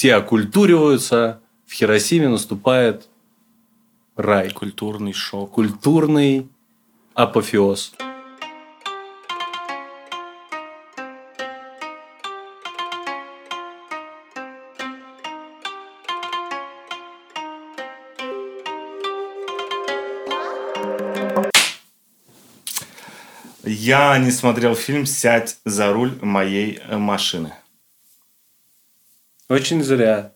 все окультуриваются, в Хиросиме наступает рай. Культурный шок. Культурный апофеоз. Я не смотрел фильм «Сядь за руль моей э, машины». Очень зря,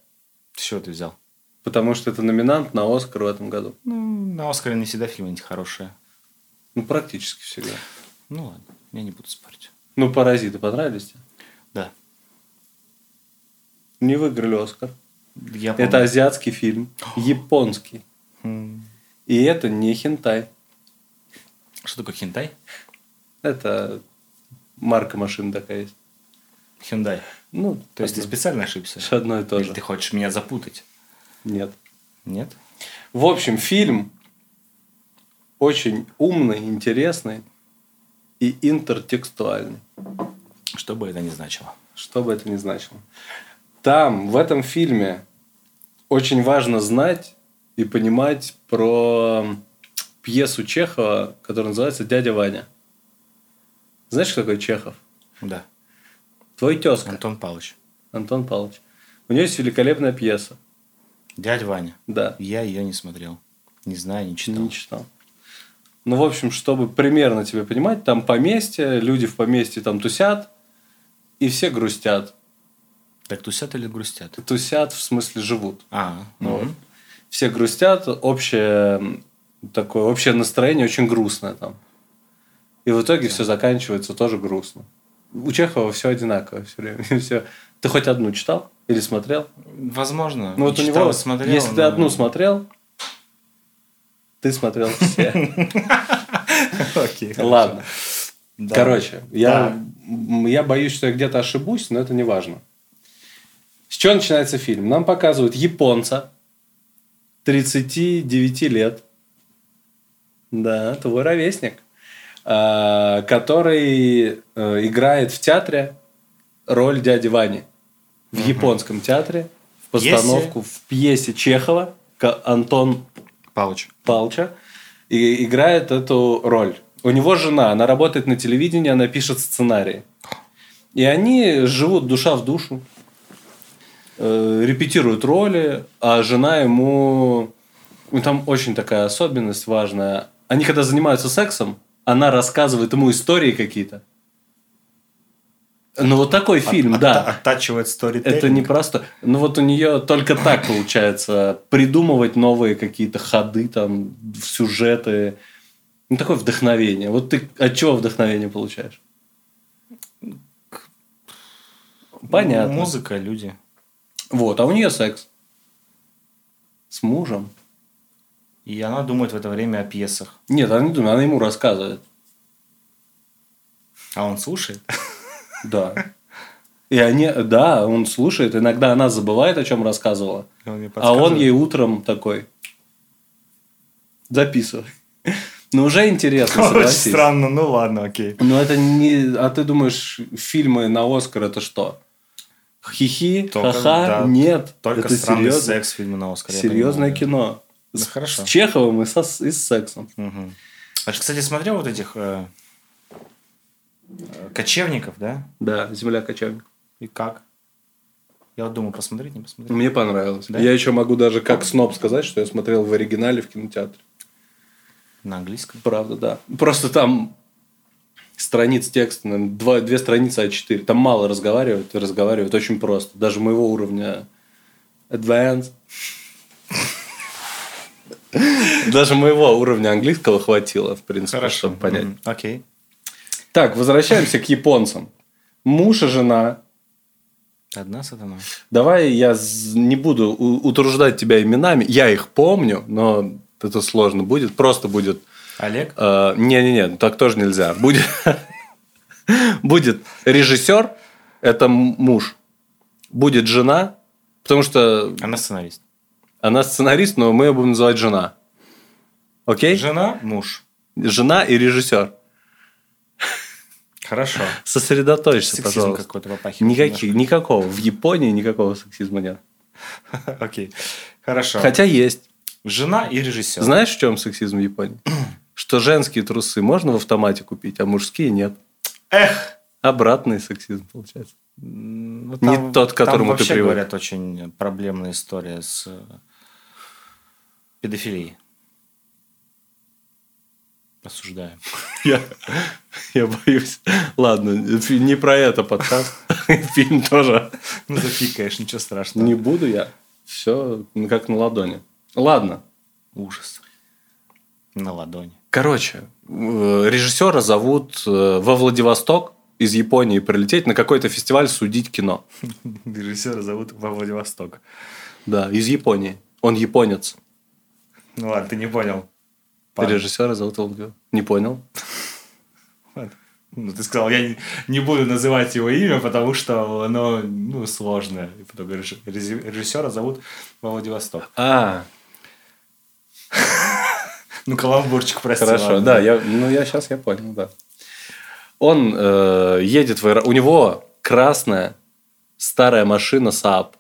С чего ты взял? потому что это номинант на Оскар в этом году. Ну, на Оскаре не всегда фильмы эти хорошие. Ну, практически всегда. Ну ладно, я не буду спорить. Ну, «Паразиты» понравились тебе? Да. Не выиграли Оскар. Я помню. Это азиатский фильм, японский. М, И это не хентай. Что такое хентай? Это марка машин такая есть. Hyundai. Ну, То есть ты специально ошибся? одно и то Или же. ты хочешь меня запутать? Нет. Нет? В общем, фильм очень умный, интересный и интертекстуальный. Что бы это ни значило. Что бы это ни значило. Там, в этом фильме, очень важно знать и понимать про пьесу Чехова, которая называется «Дядя Ваня». Знаешь, кто такой Чехов? Да. Твой тезка, Антон Павлович. Антон Павлович. У него есть великолепная пьеса. Дядя Ваня. Да, Я ее не смотрел. Не знаю, не читал. не читал. Ну, в общем, чтобы примерно тебе понимать, там поместье, люди в поместье там тусят, и все грустят. Так тусят или грустят? Тусят, в смысле, живут. А, Ну, мгм. Все грустят, общее такое общее настроение очень грустное там. И в итоге все заканчивается тоже грустно. У Чехова все одинаково все время. Все. Ты хоть одну читал или смотрел? Возможно. Ну вот Не у читал, него, смотрел, если ты но- одну смотрел, ты смотрел все. Окей. Ладно. Короче, я, я боюсь, что я где-то ошибусь, но это не важно. С чего начинается фильм? Нам показывают японца 39 лет. Да, твой ровесник. А, Который э, играет в театре роль дяди Вани. В японском театре. В постановку в пьесе Чехова. Антон Палыч. Палча и играет эту роль. У него жена, она работает на телевидении, она пишет сценарии. И они живут душа в душу, э, репетируют роли, а жена ему... ну, Там очень такая особенность важная. Они когда занимаются сексом, она рассказывает ему истории какие-то. Ну, вот такой фильм, От- да. от- Оттачивает сторителлинг. Это не просто. Ну вот у нее только так получается придумывать новые какие-то ходы, там, сюжеты. Ну, такое вдохновение. Вот ты от чего вдохновение получаешь? Понятно. Музыка, люди. Вот, а у нее секс. С мужем. И она думает в это время о пьесах. Нет, она не думает, она ему рассказывает. А он слушает. Да. И они, да, он слушает. Иногда она забывает, о чем рассказывала. Он А он ей утром такой записывай. Ну, уже интересно, Очень согласись. странно, ну ладно, окей. Ну, это не... А ты думаешь, фильмы на Оскар это что? Хихи, ха-ха, да, нет. Только это странный секс фильма на Оскар. серьезное понимаю. кино. Да С, хорошо. с Чеховым и, со, и с сексом. Мгм. А ты, кстати, смотрел вот этих э, э, кочевников, да? Да, «Земля кочевник». И как? Я вот думаю, посмотреть, не посмотреть. Мне понравилось. Да? Я еще могу даже как сноб сказать, что я смотрел в оригинале в кинотеатре. На английском. Правда, да. Просто там страниц текста, наверное, два, две страницы А4. Там мало разговаривают, и разговаривают очень просто. Даже моего уровня advanced. Даже моего уровня английского хватило, в принципе, чтобы понять. Окей. Так, возвращаемся к японцам. Муж и жена. Одна сатана. Давай я не буду утруждать тебя именами. Я их помню, но это сложно будет. Просто будет Олег? Э, Не-не-не, так тоже нельзя. Будет, будет режиссер, это муж. Будет жена, потому что Она сценарист. Она сценарист, но мы ее будем называть жена. Окей? Жена, муж. Жена и режиссер. Хорошо. Сосредоточься, Сексизм пожалуйста. какой-то попахивает. Никаких, никакого. В Японии никакого сексизма нет. Окей. Хорошо. Хотя есть. Жена и режиссер. Знаешь, в чем сексизм в Японии? Что женские трусы можно в автомате купить, а мужские нет. Эх! Обратный сексизм получается. Ну, Не тот, к которому там ты вообще привык. говорят, очень проблемная история с педофилией. Осуждаю. Я, я боюсь. Ладно, не про это подкаст. Фильм тоже. Ну, запикаешь, ничего страшного. Не буду я. Все как на ладони. Ладно. Ужас. На ладони. Короче, э, режиссера зовут э, во Владивосток из Японии прилететь на какой-то фестиваль судить кино. Режиссера зовут во Владивосток. Да, из Японии. Он японец. Ну ладно, ты не понял. Пан. Режиссера зовут во Владивосток. Не понял. Ну, ты сказал, я не, буду называть его имя, потому что оно ну, сложное. И потом говоришь, режи- режиссера зовут во Владивосток. А, Ну, каламбурчик, прости. Хорошо, да, я, ну я сейчас я понял, да. Он э, едет в аэро... У него красная старая машина Saab?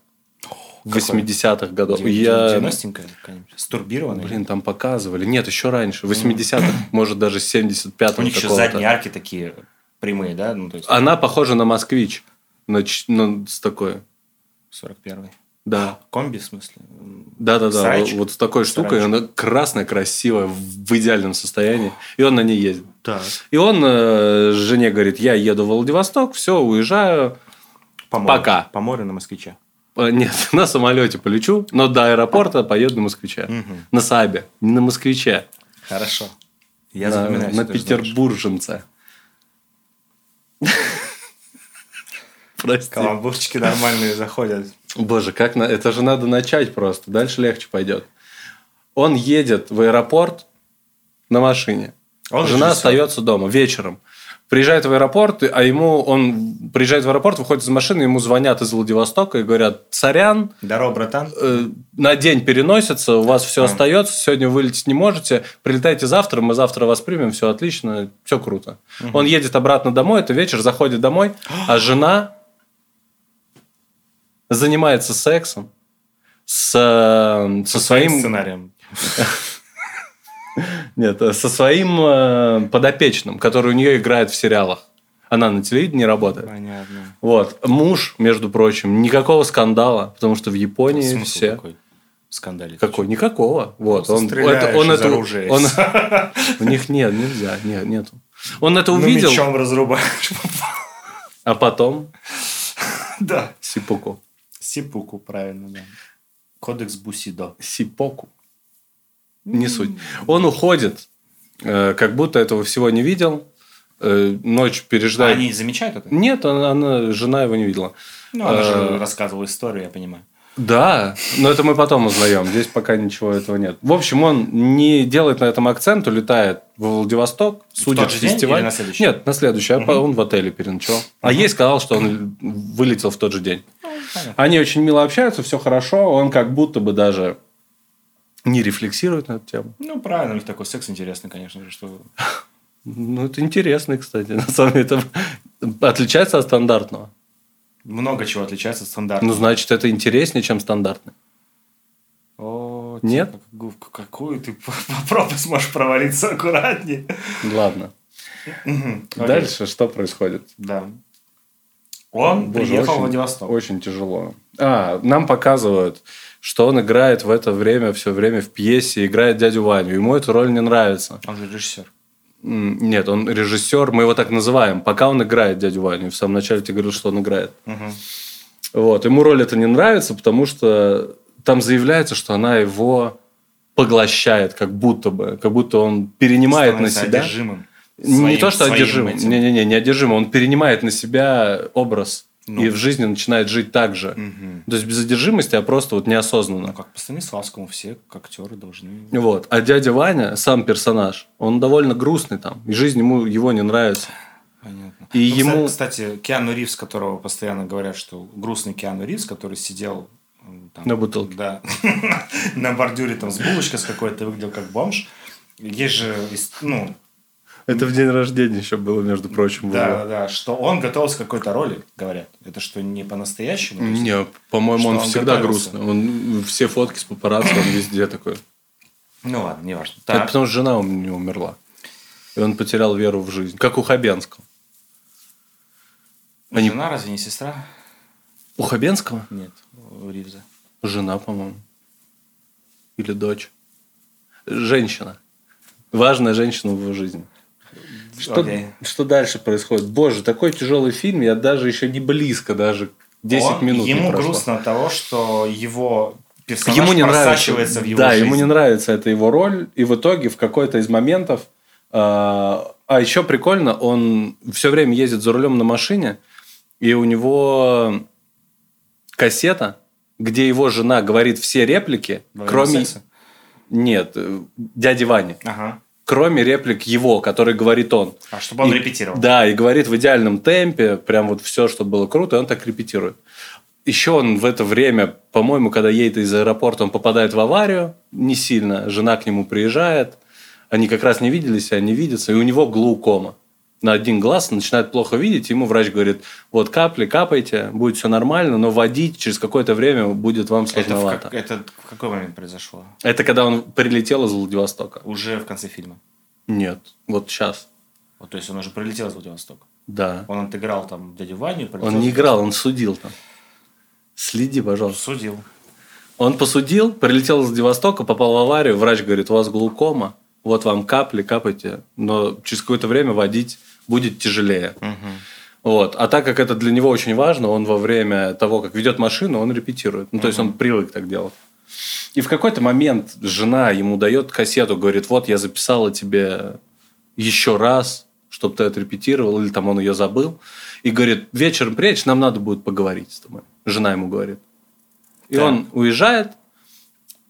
80-х годов. Дев- Я... 90-нькая какая-нибудь? С турбированной? Блин, там показывали. Нет, еще раньше. 80-х, может, даже 75-го У них еще задние арки такие прямые, да? Ну, то есть Она похожа на москвич. Ч- ну, с такой. 41-й. Да. Комби, в смысле? Да-да-да. Сарайчик? Вот с такой штукой. Она красная, красивая, в идеальном состоянии. И он на ней ездит. Да. И он э, жене говорит, я еду в Владивосток, все, уезжаю. По морю. Пока. По морю на москвича. Э, Нет, на самолете полечу, но до аэропорта поеду на москвича. Мгм. На Сабе, не на москвиче. Хорошо. Я на, запоминаю. на петербурженце. Прости. Каламбурчики нормальные заходят. Боже, как на... это же надо начать просто. Дальше легче пойдет. Он едет в аэропорт на машине. Он Жена режиссер. остается дома вечером. Приезжает в аэропорт, а ему он приезжает в аэропорт, выходит из машины, ему звонят из Владивостока и говорят: Сорян, Здорово, братан. э, на день переносится, у вас все А. остается, сегодня вылететь не можете, прилетайте завтра, мы завтра вас примем, все отлично, все круто. Он едет обратно домой, это вечер, заходит домой, а жена занимается сексом с, э, со своим сценарием. нет, э, со своим э, подопечным, который у нее играет в сериалах. Она на телевидении работает. Понятно. Вот. Муж, между прочим, никакого скандала, потому что в Японии Смысл все... какой? Скандалить. Какой? Никакого. Вот. Он, это, он это, оружия. он- у них нет, нельзя, нет, нету. Он это Ну, увидел, мечом разрубаешь. а потом Да. сипуку. Сипуку, правильно, да. Кодекс Бусидо. Сипоку. Не суть. Он уходит, э, как будто этого всего не видел. э, ночь переждает. Они замечают это? Нет, она, она- жена его не видела. Ну, она же Э, рассказывала историю, я понимаю. Да, но это мы потом узнаем. Здесь пока ничего этого нет. В общем, он не делает на этом акцент, улетает в Владивосток, судит день фестиваль. на следующий? Нет, на следующий. а Он в отеле переночевал. А ей сказал, что он вылетел в тот же день. понятно. Они очень мило общаются, все хорошо. Он как будто бы даже не рефлексирует на эту тему. Ну, правильно, у них такой секс интересный, конечно же, что... Ну, это интересно, кстати. На самом деле, это отличается от стандартного. Много чего отличается от стандарта. Ну, значит, это интереснее, чем стандартный. О, Нет? типа, как- в какую ты пропасть можешь провалиться аккуратнее. Ладно. Дальше что происходит? Да. Он Боже, приехал очень- в Владивосток. Очень тяжело. А, нам показывают, что он играет в это время все время в пьесе, играет дядю Ваню. Ему эта роль не нравится. Он же режиссер. Нет, он режиссер, мы его так называем, пока он играет дядю Ваню. В самом начале тебе говорил, что он играет. Мгм. Вот. Ему роль это не нравится, потому что там заявляется, что она его поглощает, как будто бы, как будто он перенимает на Становится себя. одержимым. Не Своим- то, что этим. Не-не-не, не одержимым. Он перенимает на себя образ Ну. и в жизни начинает жить так же. Мгм. То есть без одержимости, а просто вот Ну, неосознанно. как по Станиславскому, все актеры должны... Вот. А дядя Ваня, сам персонаж, он довольно грустный там. И жизнь ему его не нравится. Понятно. И Ну, ему- Кстати, Киану Ривз, которого постоянно говорят, что грустный Киану Ривз, который сидел... там, На бутылке. Да. На бордюре там с булочкой с какой-то, выглядел как бомж. Есть же, ну, Это в день рождения еще было, между прочим. Да, было. да, что он готовился к какой-то роли, говорят. Это что, не по-настоящему? Не, по-моему, он, он всегда готовился? грустный. Он все фотки с папарацци, он везде такой. Ну ладно, не важно. Это Так, потому что жена у него умерла. И он потерял веру в жизнь. Как у Хабенского. они- жена разве не сестра? У Хабенского? Нет, у Ривза. Жена, по-моему. Или дочь. Женщина. Важная женщина в его жизни. Что, Окей. что дальше происходит? Боже, такой тяжелый фильм, я даже еще не близко, даже 10 Он- минут Ему не прошло. грустно от того, что его персонаж ему не нравится, просачивается в его да, жизнь. ему не нравится эта его роль, и в итоге в какой-то из моментов, э, а еще прикольно, он все время ездит за рулем на машине, и у него кассета, где его жена говорит все реплики, Во кроме секса? нет, э, дяди Вани, Ага. Кроме реплик его, который говорит он. А чтобы он И- репетировал. Да, и говорит в идеальном темпе, прям вот все, что было круто, и он так репетирует. Еще он в это время, по-моему, когда едет из аэропорта, он попадает в аварию, не сильно, жена к нему приезжает, они как раз не виделись, они видятся, и у него глаукома. На один глаз начинает плохо видеть, ему врач говорит, вот капли капайте, будет все нормально, но водить через какое-то время будет вам Это в, сложновато. как- это в какой момент произошло? Это когда он прилетел из Владивостока. Уже в конце фильма. Нет, вот сейчас. Вот, то есть он уже прилетел из Владивостока. Да. Он отыграл там дядю Ваню. прилетел Он не играл, он судил там. Следи, пожалуйста. Судил. Он посудил, прилетел из Владивостока, попал в аварию, врач говорит, у вас глаукома, вот вам капли, капайте, но через какое-то время водить будет тяжелее. Вот. А так как это для него очень важно, он во время того, как ведет машину, он репетирует. Ну, то есть он привык так делать. И в какой-то момент жена ему дает кассету, говорит, вот я записала тебе еще раз, чтобы ты отрепетировал, или там он ее забыл. И говорит, вечером приедешь, нам надо будет поговорить с тобой. Жена ему говорит. И Так. он уезжает,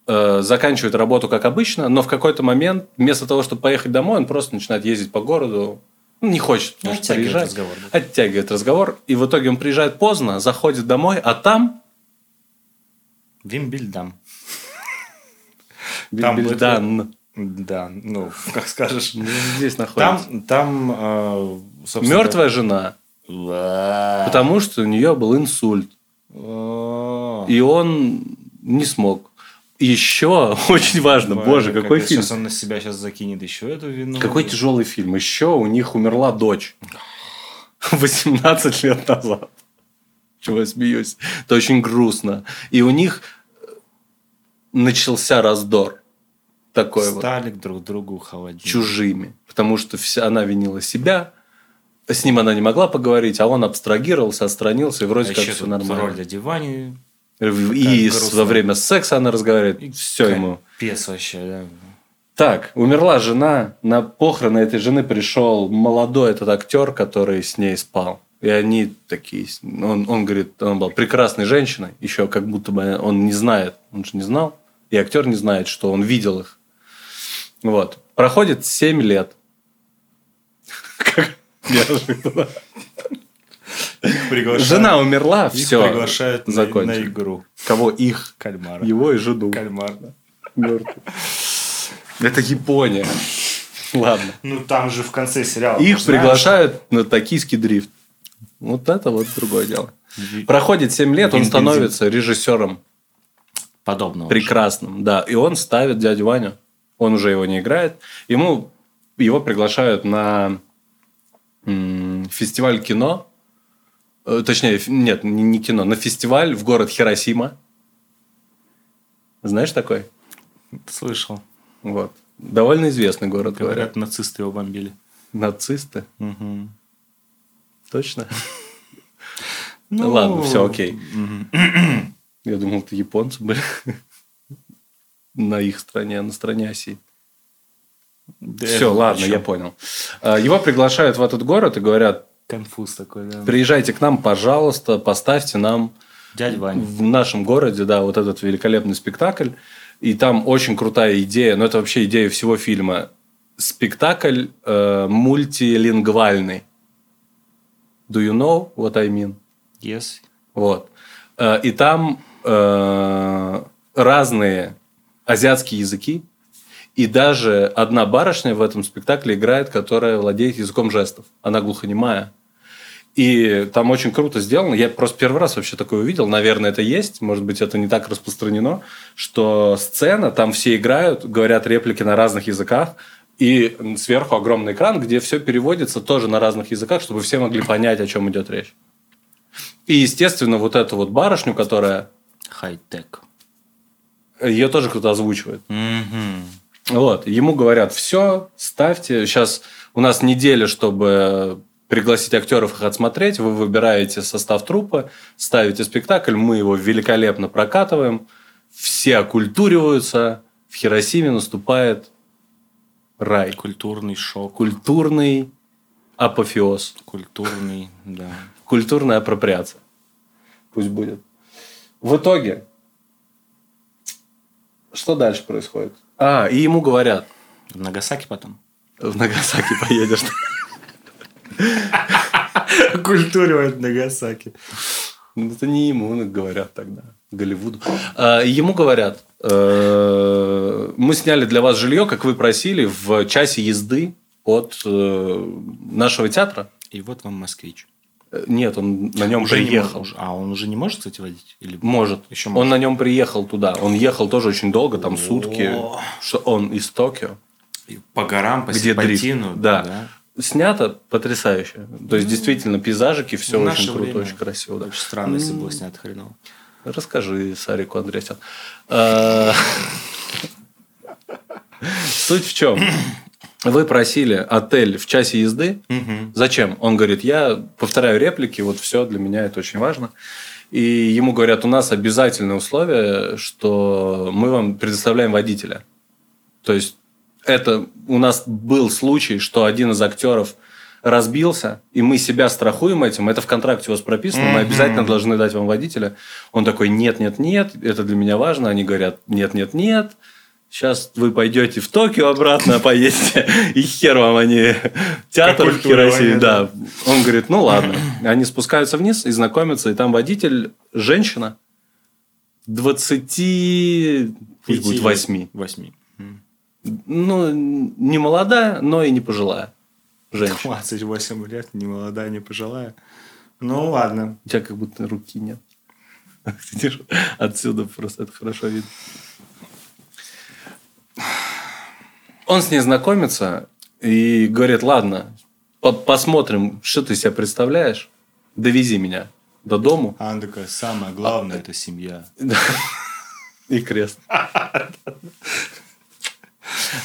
э, заканчивает работу как обычно, но в какой-то момент, вместо того, чтобы поехать домой, он просто начинает ездить по городу. Ну, не хочет, Ну, может, оттягивает приезжать. разговор, да. Оттягивает разговор. И в итоге он приезжает поздно, заходит домой, а там Вимбильдам. Там Бильдан. Да, ну, как скажешь. Здесь находится. Там, там, э, собственно, Мертвая жена. Потому что у нее был инсульт. И он не смог. Еще очень важно, боже, как какой это фильм. Сейчас он на себя сейчас закинет еще эту вину. Какой тяжелый фильм. Еще у них умерла дочь. 18 лет назад. Чего я смеюсь? Это очень грустно. И у них начался раздор. Такой вот. Стали к друг другу холоднее. Чужими. Потому что вся, она винила себя. С ним она не могла поговорить, а он абстрагировался, отстранился, и вроде А как все нормально. роль дяди Вани. И грустно. во время секса она разговаривает. Все ему. Пес вообще, да. Так, умерла жена. На похороны этой жены пришел молодой этот актер, который с ней спал. И они такие... Он, он говорит, он был прекрасной женщиной. Еще как будто бы он не знает. Он же не знал. И актер не знает, что он видел их. Вот. Проходит 7 лет. Как неожиданно. Приглашают- Жена умерла, их все. приглашают на, на игру. Кого? Их. Кальмара. Его и жену. Кальмар, да. Мертвый. Это Япония. Ладно. Ну, там же в конце сериала. Их знаешь, приглашают на токийский дрифт. Вот это вот другое дело. Проходит 7 лет, он становится режиссером Подобного. прекрасным. Да, и он ставит дядю Ваню. Он уже его не играет. Ему его приглашают на фестиваль кино. Э, Точнее, нет, не кино, на фестиваль в город Хиросима. Знаешь такой? Слышал. Вот. Довольно известный город, говорят. Говорят, нацисты его бомбили. Нацисты. Мгм. Точно? Ну, Ладно, все окей. Я думал, это японцы были на их стороне, на стороне оси. Да Все, ладно, я понял. А, Его приглашают в этот город и говорят, Конфуз такой, да. приезжайте к нам, пожалуйста, поставьте нам Дядя Ваня. в нашем городе, да, вот этот великолепный спектакль. И там очень крутая идея, но это вообще идея всего фильма. Спектакль э, мультилингвальный. Do you know what I mean? Yes. Вот. Э, И там э, разные азиатские языки. И даже одна барышня в этом спектакле играет, которая владеет языком жестов. Она глухонемая. И там очень круто сделано. Я просто первый раз вообще такое увидел. Наверное, это есть. Может быть, это не так распространено, что сцена, там все играют, говорят реплики на разных языках, и сверху огромный экран, где все переводится тоже на разных языках, чтобы все могли понять, о чем идет речь. И, естественно, вот эту вот барышню, которая... Хай-тек. Ее тоже кто-то озвучивает. Угу. Вот. Ему говорят, все, ставьте. Сейчас у нас неделя, чтобы пригласить актеров их отсмотреть. Вы выбираете состав трупа, ставите спектакль, мы его великолепно прокатываем. Все окультуриваются. В Хиросиме наступает рай. Культурный шок. Культурный апофеоз. Культурный, да. Культурная апроприация. Пусть будет. В итоге, что дальше происходит? А, и ему говорят, В Нагасаки потом. в Нагасаки поедешь. Культуривает Нагасаки. Это не ему говорят тогда, Голливуду. А, Ему говорят, э, мы сняли для вас жилье, как вы просили, в часе езды от э, нашего театра. И вот вам москвич. Э, Нет, он на нем Уже не приехал. может- А он уже не может, кстати, водить? Или... Может. Еще Он может. на нем приехал туда. Он ехал тоже очень долго, там О. сутки. Что он из Токио. И По горам, по Где дрифт. серпантину. Да. Снято потрясающе. То есть, действительно, пейзажики, все очень круто, время. очень красиво. да. Очень странно, если было снято хреново. Расскажи Сарику Андреасян. А, Суть в чем? Вы просили отель в часе езды. Зачем? Он говорит, я повторяю реплики, вот все, для меня это очень важно. И ему говорят, у нас обязательное условие, что мы вам предоставляем водителя. То есть, это у нас был случай, что один из актеров разбился, и мы себя страхуем этим, это в контракте у вас прописано, мы обязательно должны дать вам водителя. Он такой, нет, нет, нет, это для меня важно. Они говорят, нет, нет, нет, сейчас вы пойдете в Токио обратно, поедете, и хер вам они театр в Хиросиме, да. Он говорит, ну ладно. Они спускаются вниз и знакомятся, и там водитель, женщина, 20, пусть будет 8. Восьми. Ну, не молодая, но и не пожилая женщина. 28 лет, не молодая, не пожилая. Ну, ладно. У тебя как будто руки нет. Отсюда просто это хорошо видно. Он с ней знакомится и говорит, ладно, по- посмотрим, что ты себя представляешь. Довези меня до дому. А она такая, самое главное, это семья. И крест.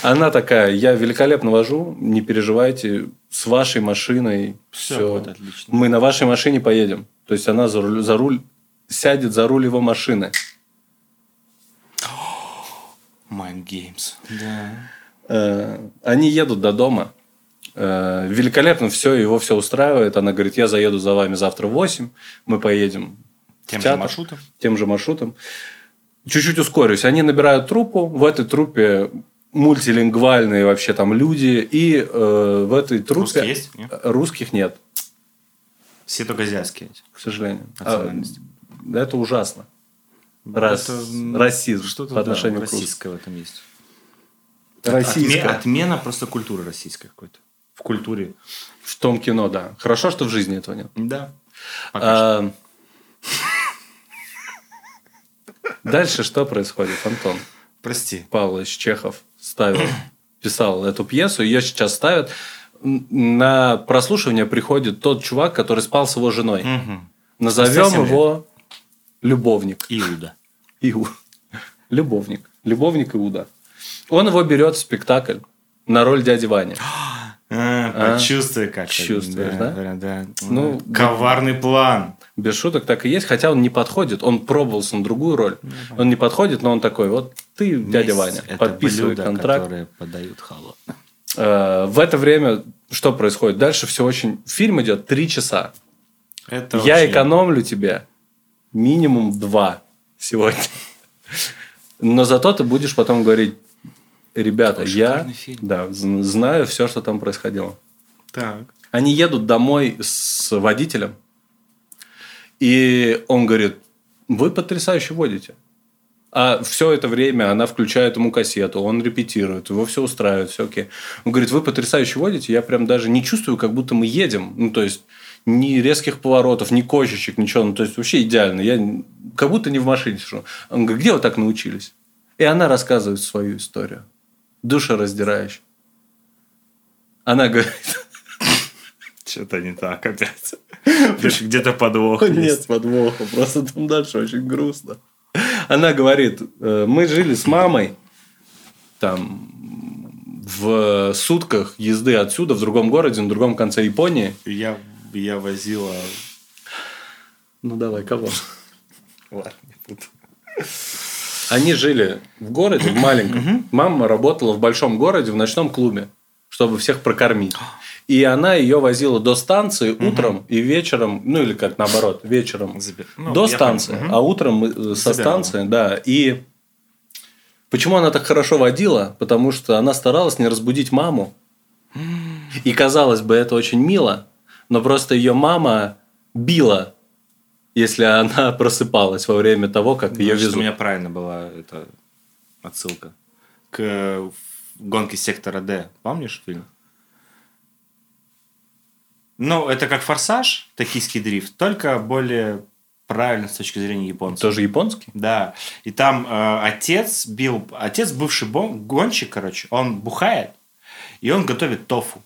Она такая, я великолепно вожу, не переживайте, с вашей машиной все. будет отлично. Мы на вашей машине поедем. То есть она за руль, за руль сядет за руль его машины. Mind Games. Да. Э, Они едут до дома. Э, Великолепно все, его все устраивает. Она говорит, я заеду за вами завтра в 8. Мы поедем Тем же театр, маршрутом? Тем же маршрутом. Чуть-чуть ускорюсь. Они набирают труппу. В этой труппе мультилингвальные вообще там люди. И э, в этой труппе... Русские есть? Нет? Русских нет, Все только азиатские. к сожалению. А, это ужасно. Рас- Это, расизм Что-то по да, отношению к русским. российское в этом есть. Российское. Отме- отмена просто культуры российской какой-то. В культуре. В том кино, да. Хорошо, что в жизни этого нет. Да. А, Дальше что происходит, Антон? Прости. Павлович Чехов ставил, писал эту пьесу, ее сейчас ставят. На прослушивание приходит тот чувак, который спал с его женой. Мгм. Назовем Совсем его любовник. Иуда. Иу. Любовник. Любовник Иуда. Он его берет в спектакль на роль дяди Вани. А, почувствуй как. Чувствуешь, да? Да, да. Ну, Коварный план. Без шуток так и есть, хотя он не подходит. Он пробовался на другую роль. Он не подходит, но он такой, вот ты, дядя Месть Ваня, это подписывай блюда, контракт. которые подают холодно. Э, В это время что происходит? Дальше все очень... Фильм идет три часа. Это Я очень- экономлю тебе минимум два сегодня. Но зато ты будешь потом говорить, ребята, Какой я да, знаю все, что там происходило. Так. Они едут домой с водителем, и он говорит, вы потрясающе водите. А все это время она включает ему кассету, он репетирует, его все устраивает, все окей. Он говорит, вы потрясающе водите, я прям даже не чувствую, как будто мы едем. Ну, то есть, ни резких поворотов, ни кочечек, ничего. Ну, то есть, вообще идеально. Я как будто не в машине сижу. Он говорит, где вы так научились? И она рассказывает свою историю. Душераздирающую. Она говорит... Что-то не так опять. Где-то подвох Нет подвоха, просто там дальше очень грустно. Она говорит, «Э, мы жили с мамой там в сутках езды отсюда в другом городе, на другом конце Японии. Я, я возила... Ну давай, кого? Ладно, не буду. Они жили в городе, в маленьком. Мама работала в большом городе, в ночном клубе, чтобы всех прокормить. И она ее возила до станции утром и вечером, ну или как наоборот, вечером ну, до станции, понял. А утром э, со Забирала. станции, да. И почему она так хорошо водила? Потому что она старалась не разбудить маму. И казалось бы, это очень мило, но просто ее мама била, если она просыпалась во время того, как ее Значит, везут. у меня правильно была эта отсылка к гонке сектора Д. Помнишь фильм? Ну, это как форсаж, токийский дрифт, только более правильно с точки зрения японцев. Тоже японский? Да. И там э, отец бил... Отец бывший бон- гонщик, короче, он бухает, и он готовит тофу.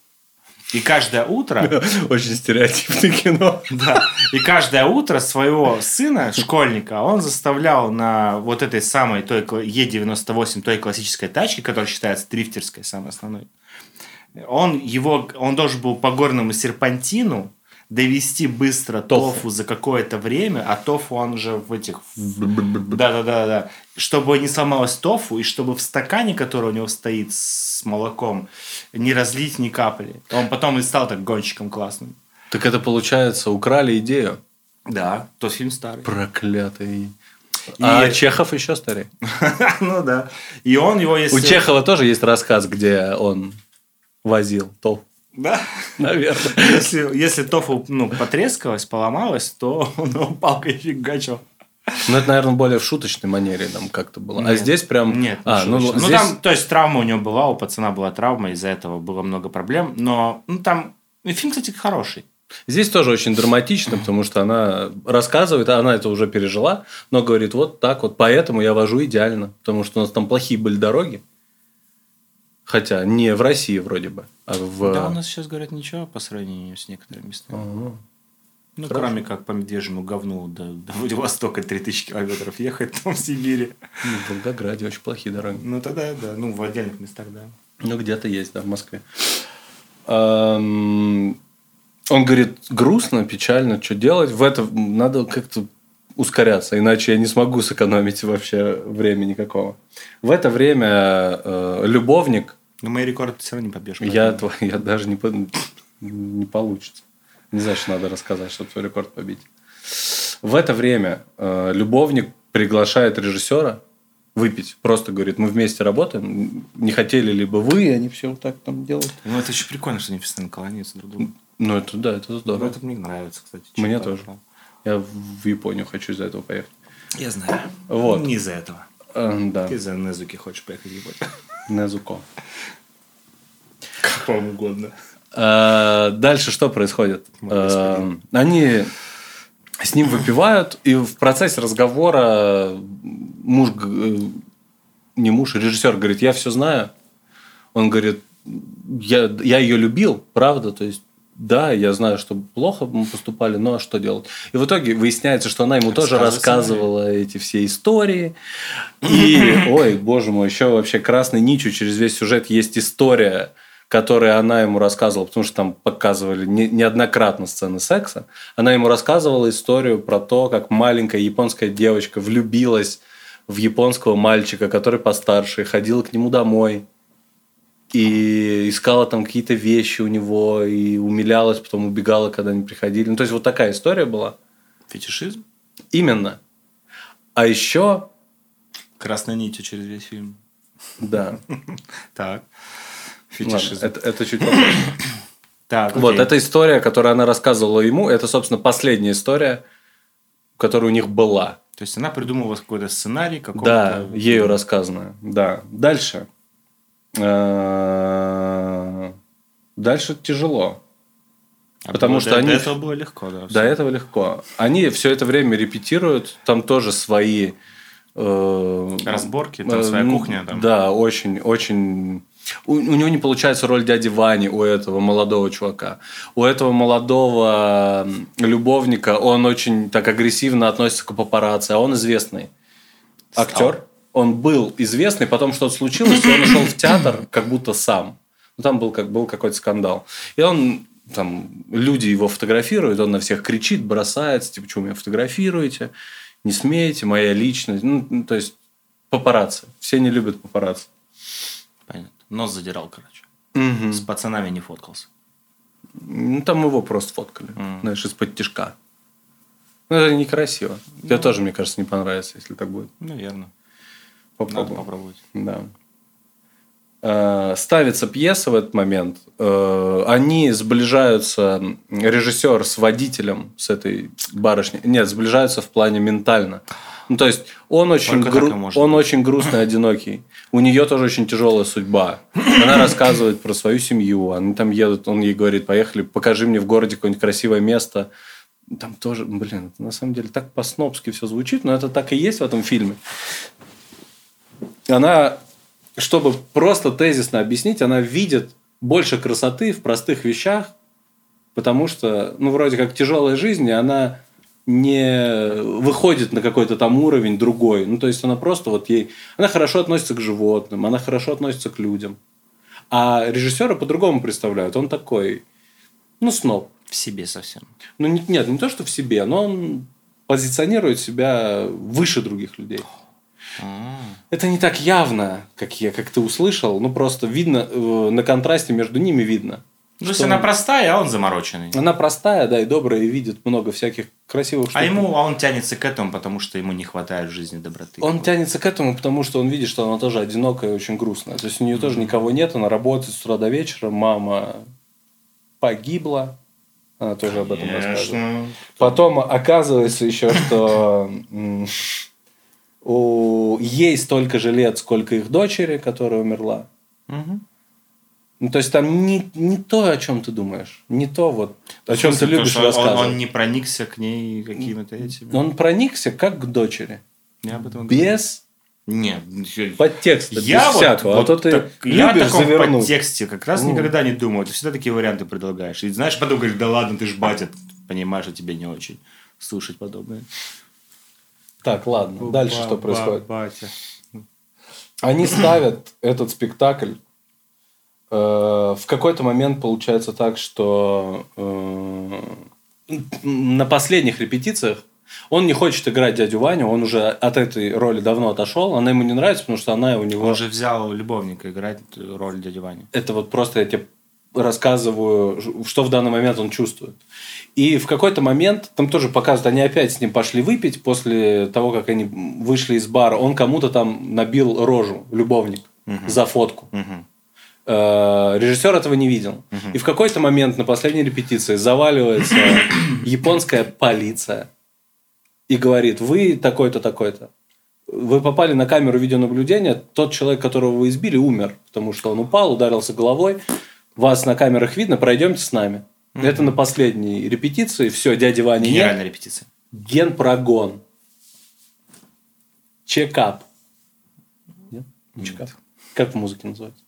И каждое утро... Очень стереотипное кино. Да. И каждое утро своего сына, школьника, он заставлял на вот этой самой той кла- Е98, той классической тачке, которая считается дрифтерской, самой основной. Он, его, он должен был по горному серпантину довести быстро Тофу. тофу, за какое-то время, а тофу он уже в этих... Да-да-да, да. Чтобы не сломалось тофу, и чтобы в стакане, который у него стоит с молоком, не разлить ни капли. Он потом и стал так гонщиком классным. Так это получается, украли идею. Да, тот фильм старый. Проклятый. А И- Чехов еще старее. ну да. И он его, если... У Чехова тоже есть рассказ, где он возил то. Да. Наверное. Если, если тофу ну, потрескалось, поломалось, то он его палкой фигачил. Ну, это, наверное, более в шуточной манере там как-то было. А Нет. здесь прям... Нет, а, ну, ну, здесь... там, то есть травма у него была, у пацана была травма, из-за этого было много проблем. Но ну, там ну, фильм, кстати, хороший. Здесь тоже очень драматично, потому что она рассказывает, а она это уже пережила, но говорит, вот так вот, поэтому я вожу идеально, потому что у нас там плохие были дороги. Хотя не в России вроде бы, а в... Да, у нас сейчас говорят ничего по сравнению с некоторыми местами. Ага. Ну, Хорошо. кроме как по медвежьему говну до, до Владивостока 3000 километров ехать там в Сибири. Ну, в Волгограде очень плохие дороги. Ну, тогда да. Ну, в отдельных местах, да. Ну, где-то есть, да, в Москве. Он говорит, грустно, печально, что делать? В это надо как-то ускоряться, иначе я не смогу сэкономить вообще время никакого. В это время э, любовник, Но мои рекорды ты все равно не побьешь. я, поэтому. тво- я даже не, не получится. Не знаю, что надо рассказать, чтобы твой рекорд побить. В это время э, любовник приглашает режиссера выпить. Просто говорит, мы вместе работаем. Не хотели ли бы вы, они все вот так там делают. Ну, это еще прикольно, что они постоянно кланяются друг другу. Ну, это да, это Ну, здорово. это мне нравится, кстати. Мне тоже. Я в Японию хочу из-за этого поехать. Я знаю. Вот. Не из-за этого. Э, да, Ты из-за Незуки хочешь поехать в Японию. Незуко. Как вам угодно. Э, Дальше что происходит? Господин. Они с ним выпивают, и в процессе разговора муж, э, не муж, режиссер говорит, я все знаю. Он говорит, я, я ее любил, правда, то есть да, я знаю, что плохо мы поступали, но что делать? И в итоге выясняется, что она ему тоже рассказывала эти все истории. И, ой, боже мой, еще вообще красной нитью через весь сюжет есть история, которую она ему рассказывала, потому что там показывали не- неоднократно сцены секса. Она ему рассказывала историю про то, как маленькая японская девочка влюбилась в японского мальчика, который постарше, и ходила к нему домой и искала там какие-то вещи у него, и умилялась, потом убегала, когда они приходили. Ну, то есть, вот такая история была. Фетишизм? Именно. А еще, Красной нитью через весь фильм. да, Так. Фетишизм. это, это чуть попозже. Так, Вот, эта история, которую она рассказывала ему, это, собственно, последняя история, которая у них была. То есть она придумывала какой-то сценарий, какого-то... Да, ею рассказанное. Да. Дальше. Э, Дальше тяжело. А потому что до- они- До этого было легко, да. До этого легко. Они все это время репетируют, там тоже свои... э, Разборки, там э, своя кухня. Там. Да, очень, очень... У, у него не получается роль дяди Вани, у этого молодого чувака. У этого молодого любовника он очень так агрессивно относится к папарацци, а он известный Стал. актер. Он был известный, потом что-то случилось, и он ушел в театр как будто сам. Ну, там был, как, был какой-то скандал. И он там люди его фотографируют, он на всех кричит, бросается, типа, что вы меня фотографируете, не смеете, моя личность. Ну, ну, то есть папарацци. Все не любят папарацци. Понятно. Нос задирал, короче. Мгм. С пацанами не фоткался. Ну, там его просто фоткали, Мгм. знаешь, из-под тяжка. Ну, это некрасиво. Тебе тоже, мне кажется, не понравится, если так будет. Наверное. Надо Попробуй. попробовать. Да. Э, Ставится пьеса в этот момент. Э, Они сближаются, режиссер с водителем, с этой барышней. Нет, сближаются в плане ментально. Ну, то есть, он очень, гру- он быть. очень грустный, одинокий. У нее тоже очень тяжелая судьба. Она рассказывает про свою семью. Они там едут, он ей говорит, поехали, покажи мне в городе какое-нибудь красивое место. Там тоже, блин, это на самом деле так по-снобски все звучит, но это так и есть в этом фильме она, чтобы просто тезисно объяснить, она видит больше красоты в простых вещах, потому что, ну, вроде как тяжелая жизнь, и она не выходит на какой-то там уровень другой. Ну, то есть, она просто вот ей... Она хорошо относится к животным, она хорошо относится к людям. А режиссера по-другому представляют. Он такой, ну, сноб. В себе совсем. Ну, не- нет, не то, что в себе, но он позиционирует себя выше других людей. А, Это не так явно, как я, как ты услышал, ну просто видно э, на контрасте между ними видно. Ну, то есть она простая, а он замороченный. она простая, да, и добрая, и видит много всяких красивых штук. А ему, а он тянется к этому, потому что ему не хватает в жизни доброты. Он тянется к этому, потому что он видит, что она тоже одинокая и очень грустная. То есть у нее тоже никого нет, она работает с утра до вечера, мама погибла, она тоже об этом рассказывает. Конечно. Потом оказывается еще, что у ей столько же лет, сколько их дочери, которая умерла. Ну, то есть там не, не то, о чем ты думаешь, не то вот, о чем ты любишь он- рассказывать. Он, не проникся к ней какими-то этими. Он проникся как к дочери, Я об этом говорю. без Нет. подтекста, Я без вот, всякого. вот а то ты так- я о любишь таком завернуть. подтексте как раз никогда не думаю. Ты всегда такие варианты предлагаешь. И знаешь, потом говоришь, да ладно, ты ж батя. Понимаешь, что тебе не очень слушать подобное. Так, ладно, дальше Ба- что ба- происходит? Батя. Они ставят этот спектакль. э, В какой-то момент получается так, что э, на последних репетициях он не хочет играть дядю Ваню, он уже от этой роли давно отошел, она ему не нравится, потому что она у него... Он же взял любовника играть роль дяди Вани. Это вот просто я тебе рассказываю, что в данный момент он чувствует. И в какой-то момент, там тоже показывают, они опять с ним пошли выпить после того, как они вышли из бара. Он кому-то там набил рожу, любовник, Мгм. за фотку. Э, Режиссер этого не видел. И в какой-то момент на последней репетиции заваливается японская полиция и говорит, вы такой-то, такой-то. Вы попали на камеру видеонаблюдения, тот человек, которого вы избили, умер, потому что он упал, ударился головой. Вас на камерах видно, пройдемте с нами. Это на последней репетиции. Все, дяди Вани нет. Генеральная репетиция. Генпрогон. Чекап. Нет? Не Чекап. Как в музыке называется?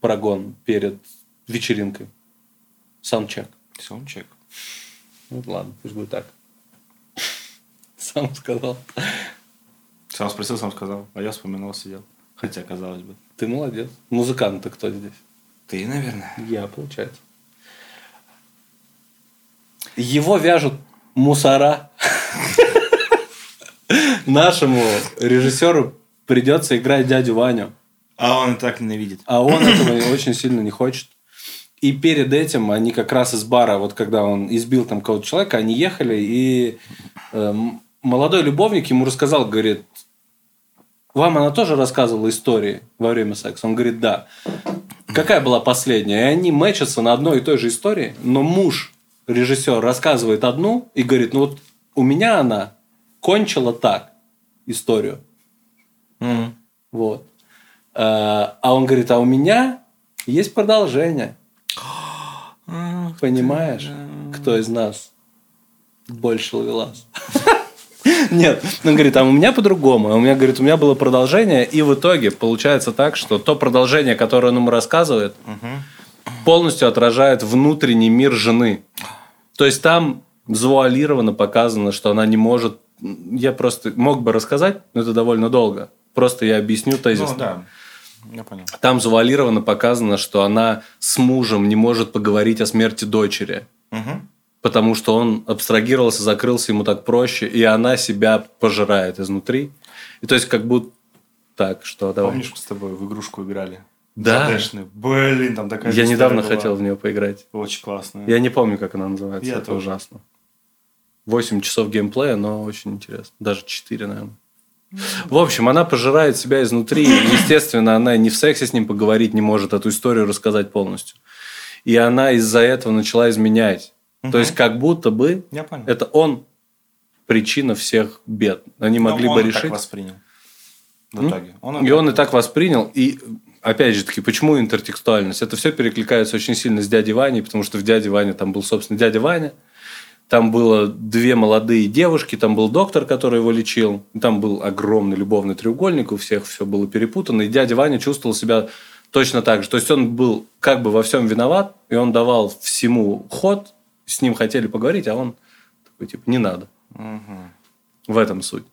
Прогон перед вечеринкой. Саундчек. Саундчек. Ну ладно, пусть будет так. Сам сказал. Сам спросил, сам сказал. А я вспоминал, сидел. Хотя, казалось бы. Ты молодец. Музыкант-то кто здесь? Ты, наверное. Я, получается. Его вяжут мусора. Нашему режиссеру придется играть дядю Ваню. А он и так ненавидит. А он этого очень сильно не хочет. И перед этим они как раз из бара, вот когда он избил там кого-то человека, они ехали, и эм, молодой любовник ему рассказал, говорит, вам она тоже рассказывала истории во время секса? Он говорит, да. Какая была последняя? И они мэчатся на одной и той же истории, но муж, режиссер, рассказывает одну и говорит, ну вот у меня она кончила так историю. Мгм. Вот. А а он говорит, а у меня есть продолжение. Ах, Понимаешь, кто из нас больше ловелас? Нет, он говорит, а у меня по-другому. А У меня, говорит, у меня было продолжение, и в итоге получается так, что то продолжение, которое он ему рассказывает, полностью отражает внутренний мир жены. То есть там завуалированно показано, что она не может... Я просто мог бы рассказать, но это довольно долго. Просто я объясню тезис. Ну да, я понял. Там завуалированно показано, что она с мужем не может поговорить о смерти дочери. Мгм. Потому что он абстрагировался, закрылся, ему так проще, и она себя пожирает изнутри. И то есть как будто так, что давай. Помнишь, мы с тобой в игрушку играли? Да. Задешную? Блин, там такая Я недавно была. хотел в нее поиграть. Очень классно. Я не помню, как она называется. Я это тоже. ужасно. 8 часов геймплея, но очень интересно. Даже 4, наверное. В общем, она пожирает себя изнутри. и, Естественно, она не в сексе с ним поговорить не может, эту историю рассказать полностью. И она из-за этого начала изменять. То есть, как будто бы Я понял. это он причина всех бед. Они Но могли он бы и так решить. воспринял. В итоге. И он и так воспринял. И опять же таки, почему интертекстуальность? Это все перекликается очень сильно с дядей Ваней, потому что в дяде Ване там был, собственно, дядя Ваня. Там было две молодые девушки, там был доктор, который его лечил. Там был огромный любовный треугольник, у всех все было перепутано. И дядя Ваня чувствовал себя точно так же. То есть он был как бы во всем виноват, и он давал всему ход, с ним хотели поговорить, а он такой, типа, не надо. Мгм. В этом суть.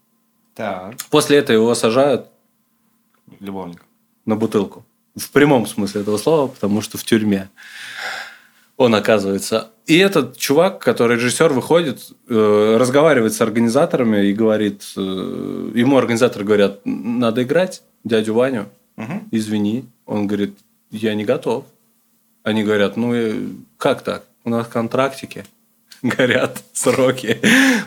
Так. После этого его сажают Любовник. на бутылку. В прямом смысле этого слова, потому что в тюрьме он оказывается. И этот чувак, который режиссер, выходит, э, разговаривает с организаторами и говорит, э, ему организаторы говорят, надо играть дядю Ваню, Мгм. извини. Он говорит, я не готов. Они говорят, ну э, как так? У нас контрактики горят сроки.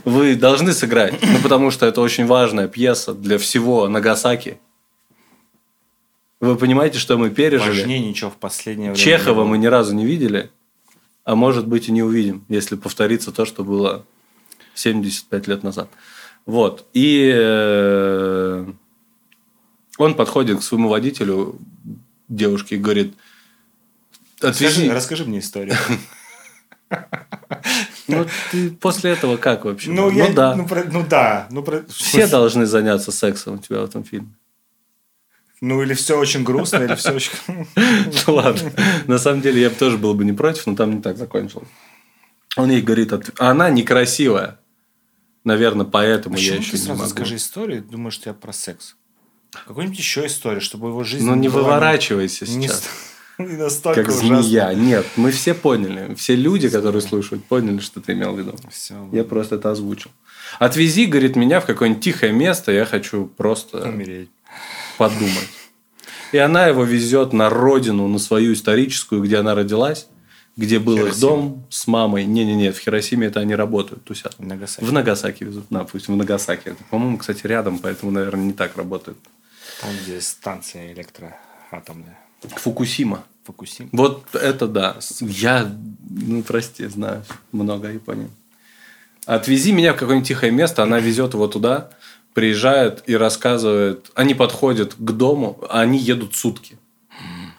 Вы должны сыграть. Ну, потому что это очень важная пьеса для всего Нагасаки. Вы понимаете, что мы пережили? Важнее ничего в последнее время. Чехова мы ни разу не видели, а может быть и не увидим, если повторится то, что было 75 лет назад. Вот. И э, он подходит к своему водителю, девушке, и говорит, отвези. Расскажи, расскажи мне историю. Ну, ты после этого как вообще? Ну, я, да. ну, про- ну да. Ну, про- Все должны заняться сексом у тебя в этом фильме. Ну, или все очень грустно, или все очень... Ну ладно. На самом деле, я бы тоже был бы не против, но там не так закончилось. Он ей говорит, «От- а она некрасивая. Наверное, поэтому я еще ты не сразу могу. скажи историю, думаешь, что я про секс? Какую-нибудь еще историю, чтобы его жизнь... Ну, не выворачивайся не сейчас. Не настолько Как ужасной. змея. Нет, мы все поняли. Все люди, которые слушают, поняли, что ты имел в виду. Всё, Я просто это озвучил. Отвези, говорит, меня в какое-нибудь тихое место, я хочу просто умереть. подумать. И она его везет на родину, на свою историческую, где она родилась, где был их Хиросима. дом с мамой. Не-не-не, в Хиросиме это они работают, тусят. В Нагасаки. В Нагасаки везут. На, пусть в Нагасаки. Это, по-моему, кстати, рядом, поэтому, наверное, не так работает. Там, где станция электроатомная. Фукусима. Фукусима. Вот это да. Я, ну, прости, знаю много о Японии. Отвези меня в какое-нибудь тихое место, она везет его туда, приезжает и рассказывает. Они подходят к дому, а они едут сутки.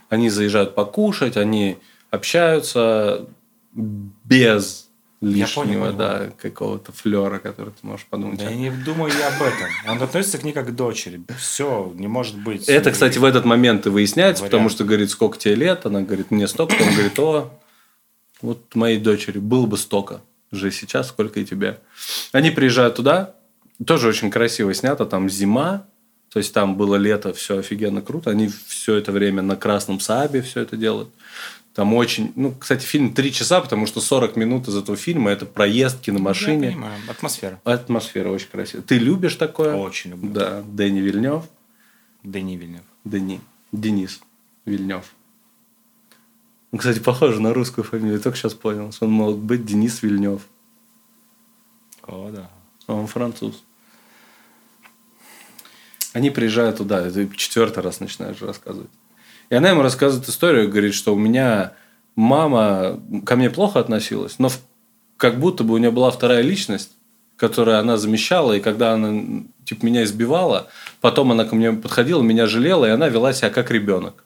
Они заезжают покушать, они общаются без лишнего, понял, понял. да, какого-то флера, который ты можешь подумать. Да я не думаю я об этом. Он относится к ней как к дочери. Все, не может быть. Это, кстати, в этот момент и выясняется, Вариант. потому что говорит, сколько тебе лет, она говорит, мне столько, он говорит, о, вот моей дочери было бы столько же сейчас, сколько и тебе. Они приезжают туда, тоже очень красиво снято, там зима, то есть там было лето, все офигенно круто, они все это время на красном сабе все это делают. Там очень, ну, кстати, фильм три часа, потому что 40 минут из этого фильма это проездки на Я машине. понимаю. Атмосфера. Атмосфера очень красивая. Ты любишь такое? Очень люблю. Да, Дэнни Вильнев. Дени Вильнев. Дени. Денис Вильнев. Он, кстати, похож на русскую фамилию. Только сейчас понял, что он мог быть Денис Вильнев. О, да. А он француз. Они приезжают туда, это четвертый раз начинаешь рассказывать. И она ему рассказывает историю, говорит, что у меня мама ко мне плохо относилась, но как будто бы у нее была вторая личность, которую она замещала, и когда она типа меня избивала, потом она ко мне подходила, меня жалела, и она вела себя как ребенок.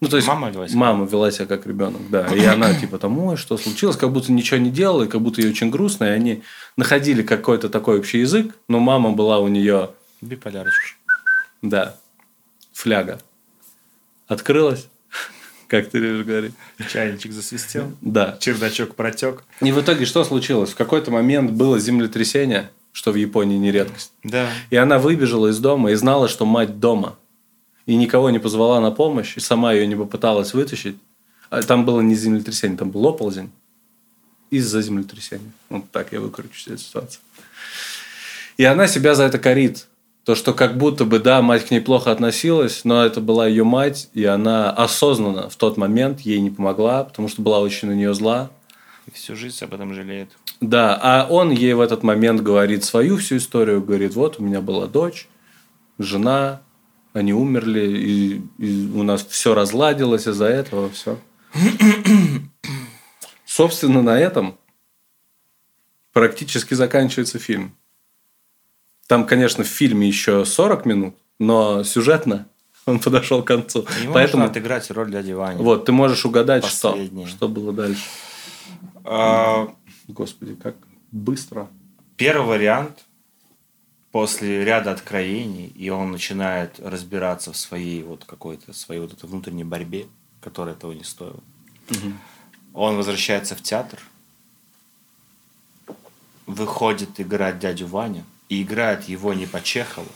Ну, то есть Мама вела себя? Мама вела себя как ребенок, да. И она типа там, ой, что случилось, как будто ничего не делала, и как будто ей очень грустно, и они находили какой-то такой общий язык, но мама была у нее, Биполярочка. да, фляга. Открылась, как ты любишь говорить. Чайничек засвистел. Да. Чердачок протек. И в итоге что случилось? В какой-то момент было землетрясение, что в Японии не редкость. Да. И она выбежала из дома и знала, что мать дома. И никого не позвала на помощь, и сама ее не попыталась вытащить. А там было не землетрясение, там был оползень. Из-за землетрясения. Вот так я выкручу из этой ситуации. И она себя за это корит. То, что как будто бы, да, мать к ней плохо относилась, но это была ее мать, и она осознанно в тот момент ей не помогла, потому что была очень на нее зла. И всю жизнь об этом жалеет. Да, а он ей в этот момент говорит свою всю историю, говорит, вот у меня была дочь, жена, они умерли, и, и у нас все разладилось из-за этого, все. Собственно, на этом практически заканчивается фильм. Там, конечно, в фильме еще 40 минут, но сюжетно он подошел к концу. Ему Поэтому нужно отыграть роль дяди Вани. вот, ты можешь угадать, что, Последнее. что было дальше. А, Господи, как быстро. Первый вариант после ряда откровений, и он начинает разбираться в своей вот какой-то своей вот этой внутренней борьбе, которая этого не стоила. Он возвращается в театр, выходит играть дядю Ваню, и играет его не по Чехову,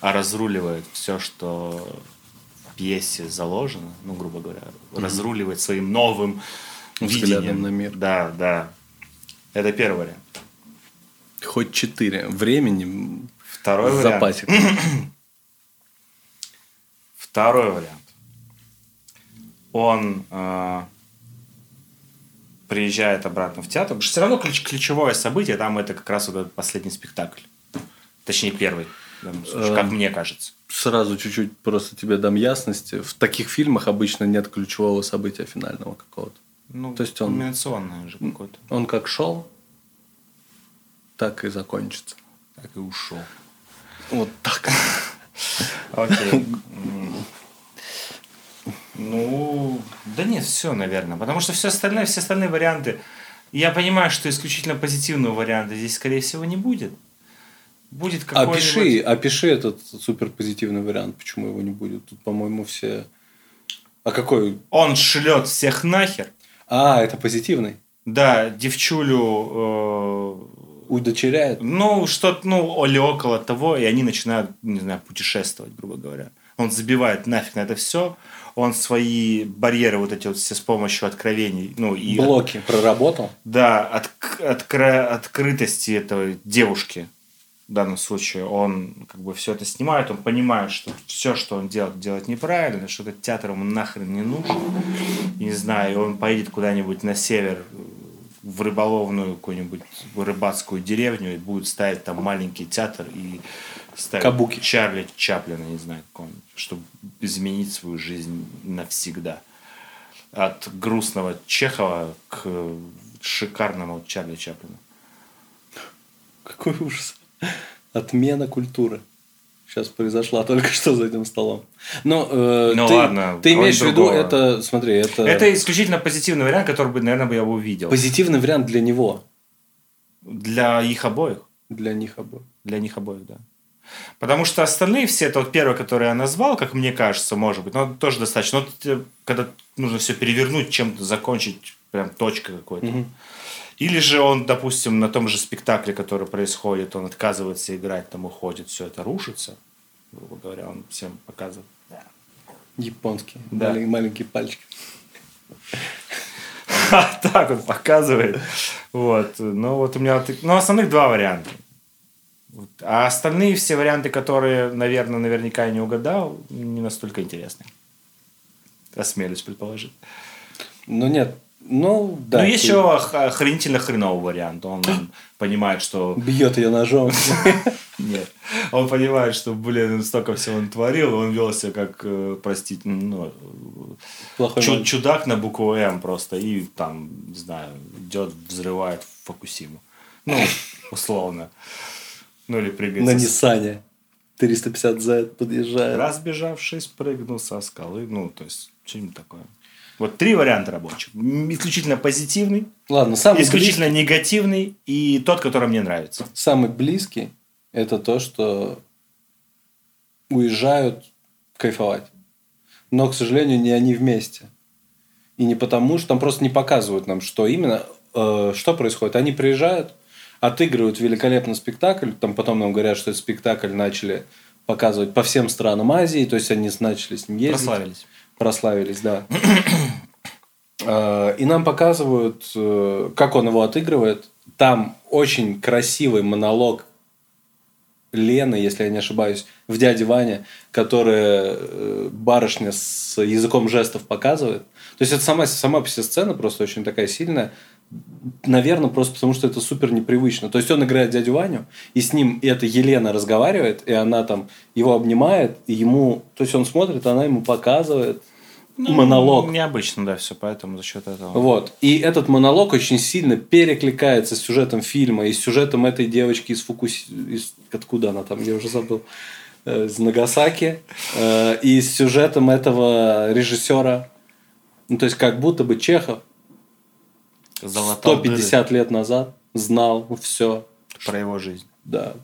а разруливает все, что в пьесе заложено, ну, грубо говоря, разруливает своим новым Взглядом видением. на мир. Да, да. Это первый вариант. Хоть четыре. Времени Второй в вариант. запасе. Второй вариант. Он э, приезжает обратно в театр. Потому что все равно ключ- ключевое событие там это как раз вот этот последний спектакль. Точнее, первый. случае, Как Э, мне кажется. Сразу чуть-чуть просто тебе дам ясности. В таких фильмах обычно нет ключевого события финального какого-то. Ну, то есть он- кульминационное же какое-то. Он как шел, так и закончится. Так и ушел. Вот так. Окей. Ну, да нет, все, наверное. Потому что все остальное, все остальные варианты. Я понимаю, что исключительно позитивного варианта здесь, скорее всего, не будет. Будет какой-нибудь... Опиши, опиши этот суперпозитивный вариант, почему его не будет. Тут, по-моему, все... А какой? Он шлет всех нахер. А, это позитивный. Да, девчулю, Удочеряет. э, ну, что-то, ну, или около того, и они начинают, не знаю, путешествовать, грубо говоря. Он забивает нафиг на это все. Он свои барьеры вот эти вот все с помощью откровений, ну, и... Блоки проработал. Да, от, откры- открытости этого девушки в данном случае. Он как бы все это снимает, он понимает, что все, что он делает, делает неправильно, что этот театр ему нахрен не нужен. Не знаю, и он поедет куда-нибудь на север в рыболовную какую-нибудь рыбацкую деревню и будет ставить там маленький театр и ставить Кабуки. Чарли Чаплина, не знаю, какого-нибудь, чтобы изменить свою жизнь навсегда. От грустного Чехова к шикарному Чарли Чаплину. Какой ужас. Отмена культуры. Сейчас произошла только что за этим столом. Но, э, Ну ты, ладно, Ты имеешь в виду, это, смотри, это, Это исключительно позитивный вариант, который бы, наверное, бы я бы увидел. позитивный вариант для него. Для их обоих. Для них обоих. Для них обоих, да. Потому что остальные все, это вот первый, который я назвал, как мне кажется, может быть, но тоже достаточно. Но вот, когда нужно все перевернуть, чем-то закончить, прям точка какой-то. Мгм. Или же он, допустим, на том же спектакле, который происходит, он отказывается играть, там уходит, все это рушится. Грубо говоря, он всем показывает. Да. Японский. Да. Малень- маленький пальчик. так он показывает. Вот. Ну, вот у меня. Ну, основных два варианта. Вот. А остальные все варианты, которые, наверное, наверняка я не угадал, не настолько интересны. Осмелюсь предположить. Ну нет. Ну, да. ну, есть ты- еще ох- охренительно хреновый вариант. Он понимает, что... Бьет ее ножом. Нет. Он понимает, что, блин, он столько всего натворил, он вел себя как, э, простите, ну, чудак на букву М просто и там, не знаю, идет, взрывает Фокусиму. Ну, условно. Ну, или прыгать На Ниссане 350Z подъезжает. Разбежавшись, прыгнул со скалы. Ну, то есть, что-нибудь такое. Вот три варианта рабочих. Исключительно позитивный, Ладно, самый исключительно негативный и тот, который мне нравится. Самый близкий – это то, что уезжают кайфовать. Но, к сожалению, не они вместе. И не потому, что там просто не показывают нам, что именно, э, что происходит. Они приезжают, отыгрывают великолепный спектакль, там потом нам говорят, что этот спектакль начали показывать по всем странам Азии, то есть они начали с ним ездить. Прославились. Прославились, да. Э, И нам показывают, э, как он его отыгрывает. Там очень красивый монолог Лены, если я не ошибаюсь, в «Дяде Ване», которая э, барышня с языком жестов показывает. То есть, это сама, сама по себе сцена просто очень такая сильная. Наверное, просто потому, что это супер непривычно. То есть, он играет дядю Ваню, и с ним эта Елена разговаривает, и она там его обнимает, и ему... То есть, он смотрит, она ему показывает Ну, монолог. Необычно, да, все, поэтому за счет этого. Вот. И этот монолог очень сильно перекликается с сюжетом фильма и с сюжетом этой девочки из Фукуси... Из... Откуда она там? Я уже забыл. Э, Из Нагасаки. Э, И с сюжетом этого режиссера. Ну, то есть, как будто бы Чехов Залатал 150 лет назад знал все. дыры про его жизнь. Да.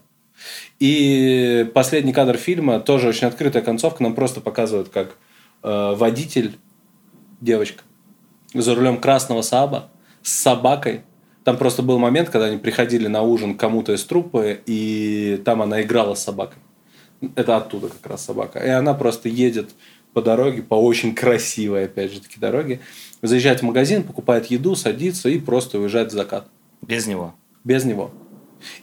И последний кадр фильма тоже очень открытая концовка. Нам просто показывают, как э, водитель, девочка, за рулем красного Саба с собакой. Там просто был момент, когда они приходили на ужин кому-то из труппы, и там она играла с собакой. Это оттуда как раз собака. И она просто едет по дороге, по очень красивой, опять же таки, дороге, заезжает в магазин, покупает еду, садится и просто уезжает в закат Без него. без него.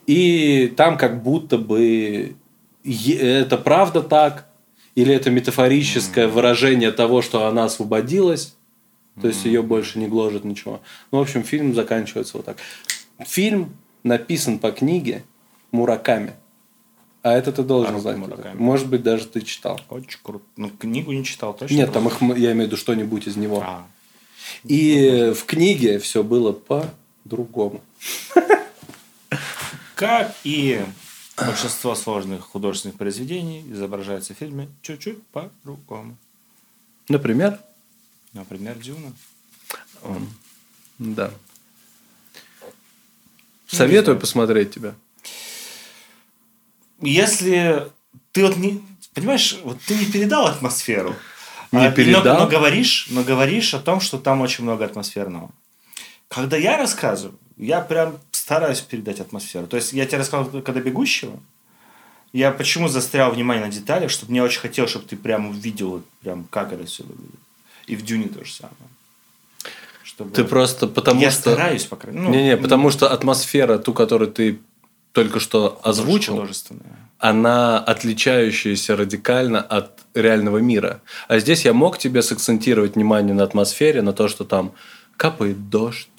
И там как будто бы это правда так, или это метафорическое выражение того, что она освободилась, то есть ее больше не гложет ничего. Ну, в общем, фильм заканчивается вот так. Фильм написан по книге Мураками. А это ты должен знать. Может быть, даже ты читал. Очень круто. Ну, книгу не читал, точно? Нет, там их, я имею в виду что-нибудь из него. А, И в книге все было по-другому. Как и большинство сложных художественных произведений изображается в фильме чуть-чуть по-другому. Например? Например, Дюна. Да. Советую посмотреть тебя. Если ты вот не... Понимаешь, вот ты не передал атмосферу. Не А, передал? Но, но говоришь, но говоришь о том, что там очень много атмосферного. Когда я рассказываю, я прям стараюсь передать атмосферу. То есть я тебе рассказал, когда бегущего, я почему застрял внимание на деталях, чтобы мне очень хотелось, чтобы ты прям увидел, прям как это все выглядит. И в Дюне то же самое. Чтобы... Ты просто потому я что... стараюсь, по крайней мере. Ну, Не-не, потому что атмосфера, ту, которую ты только что озвучил, она отличающаяся радикально от реального мира. А здесь я мог тебе сакцентировать внимание на атмосфере, на то, что там капает дождь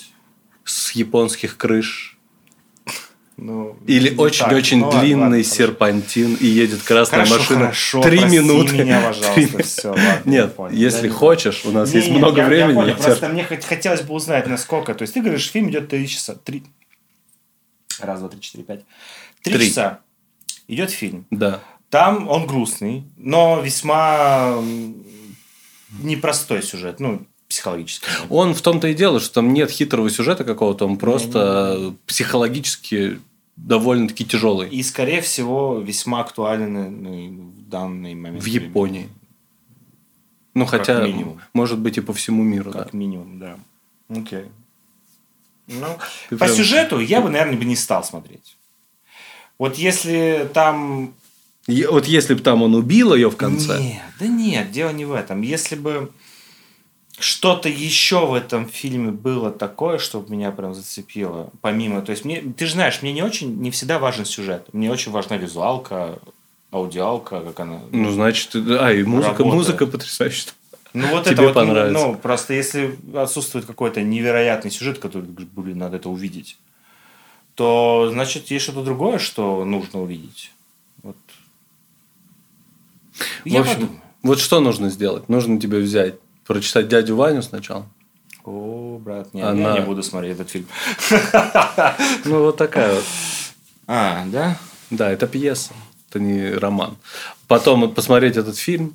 с японских крыш. Ну, Или очень-очень. Ну, длинный ладно, хорошо. серпантин, и едет красная Хорошо, машина. хорошо, Три минуты. меня, пожалуйста, всё, ладно, Нет, понял. если Да, хочешь, у нас Не, есть не, много я- времени. Я понял, просто мне хот- хотелось бы узнать, насколько. То есть ты говоришь, фильм идет три часа. Три. Раз, два, три, четыре, пять. Три, Три. часа. Идет фильм. Да. Там он грустный, но весьма непростой сюжет. Ну, психологически. Он в том-то и дело, что там нет хитрого сюжета какого-то, он просто психологически довольно-таки тяжелый. И, скорее всего, весьма актуален ну, и в данный момент. В Японии. Ну, Как хотя, минимум. может быть, и по всему миру. Как да. минимум, да. Окей. Ну, Ты по прям- сюжету я бы, наверное, бы не стал смотреть. Вот если там... Е- Вот если бы там он убил ее в конце, Нет, да нет, дело не в этом. Если бы что-то еще в этом фильме было такое, что меня прям зацепило, помимо... То есть, мне, ты же знаешь, мне не очень, не всегда важен сюжет. Мне очень важна визуалка, аудиалка, как она... ну, значит, а, и музыка, Работает. музыка потрясающая. Ну, вот Тебе это вот, понравится. ну, просто если отсутствует какой-то невероятный сюжет, который, блин, надо это увидеть, то, значит, есть что-то другое, что нужно увидеть. Вот. Я в общем, подумаю. вот что нужно сделать? Нужно тебе взять, прочитать дядю Ваню сначала. О, брат, не, Она- я не буду смотреть этот фильм. Ну, вот такая вот. А, да? Да, это пьеса, это не роман. Потом посмотреть этот фильм,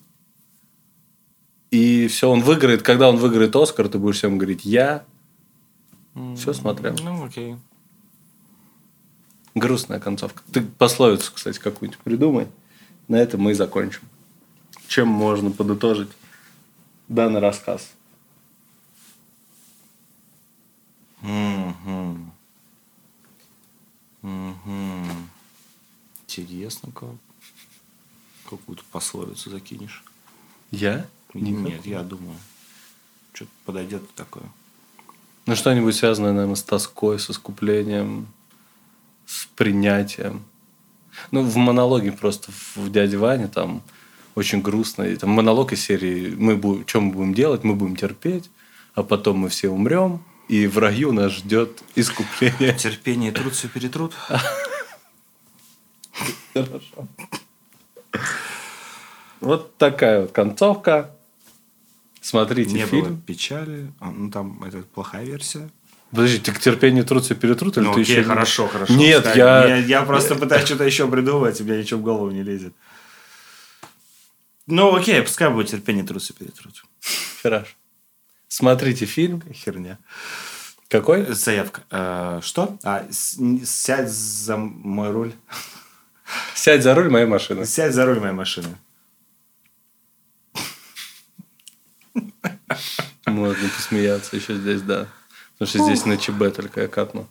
и все, он выиграет. Когда он выиграет Оскар, ты будешь всем говорить «я». Все смотрел. Ну, окей. Грустная концовка. Ты пословицу, кстати, какую-нибудь придумай. На этом мы и закончим. Чем можно подытожить данный рассказ? Мгм. Мгм. Интересно, как. Какую-то пословицу закинешь. Я? Нет, я думаю. Что-то подойдет такое. Ну, что-нибудь связанное, наверное, с тоской, с искуплением, с принятием. Ну, в монологе просто в «Дяде Ване» там очень грустно. И там монолог из серии мы будем, что мы будем делать? Мы будем терпеть, а потом мы все умрем, и в раю нас ждет искупление. Терпение и труд все перетрут. Хорошо. Вот такая вот концовка. Смотрите Не фильм. было печали. А, ну, там это плохая версия. Подожди, ты к терпению трудся перетрут или Ну, ты окей, еще... хорошо, хорошо. Нет, я... я... Я просто пытаюсь что-то еще придумать, и у меня ничего в голову не лезет. Ну, окей, пускай будет терпение, труд все перетрут. Хорошо. Смотрите фильм. Херня. Какой? Заявка. Э, что? А, сядь за мой руль. Сядь за руль моей машины. Сядь за руль моей машины. Можно посмеяться еще здесь, да. Потому что здесь на ЧБ только я капну.